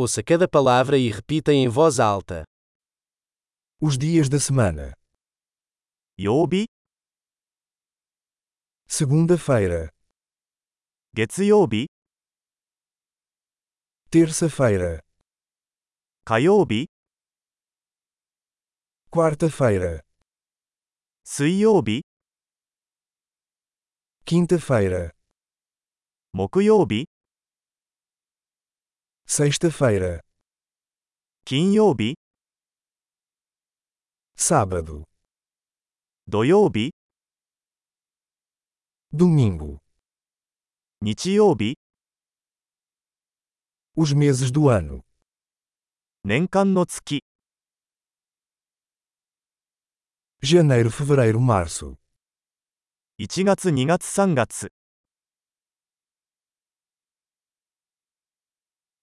Ouça cada palavra e repita em voz alta. Os dias da semana: 曜日、 segunda-feira, 月曜日、 terça-feira, 火曜日、 quarta-feira, 水曜日、 quinta-feira, 木曜日、 sexta-feira, 金曜日、 sábado, 土曜日、 domingo. 日曜日、 Os meses do ano: 年間の月、 janeiro, fevereiro, março, 1月、2月、3月、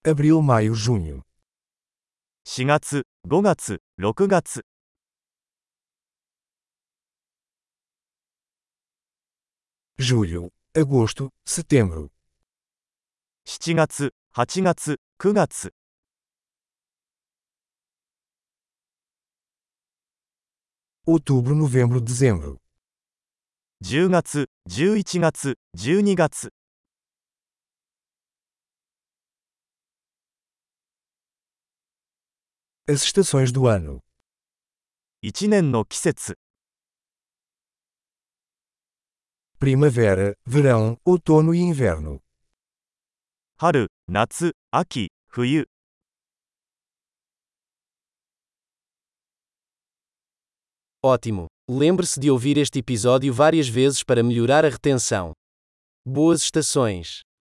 abril, maio, junho, 4月、5月、6月、 julho, agosto, setembro, 7月、8月、9月、 outubro, novembro, dezembro, 10月、11月、12月、 as estações do ano: 1年の季節、 primavera, verão, outono e inverno, 春、夏、秋、冬、 Ótimo! Lembre-se de ouvir este episódio várias vezes para melhorar a retenção. Boas estações!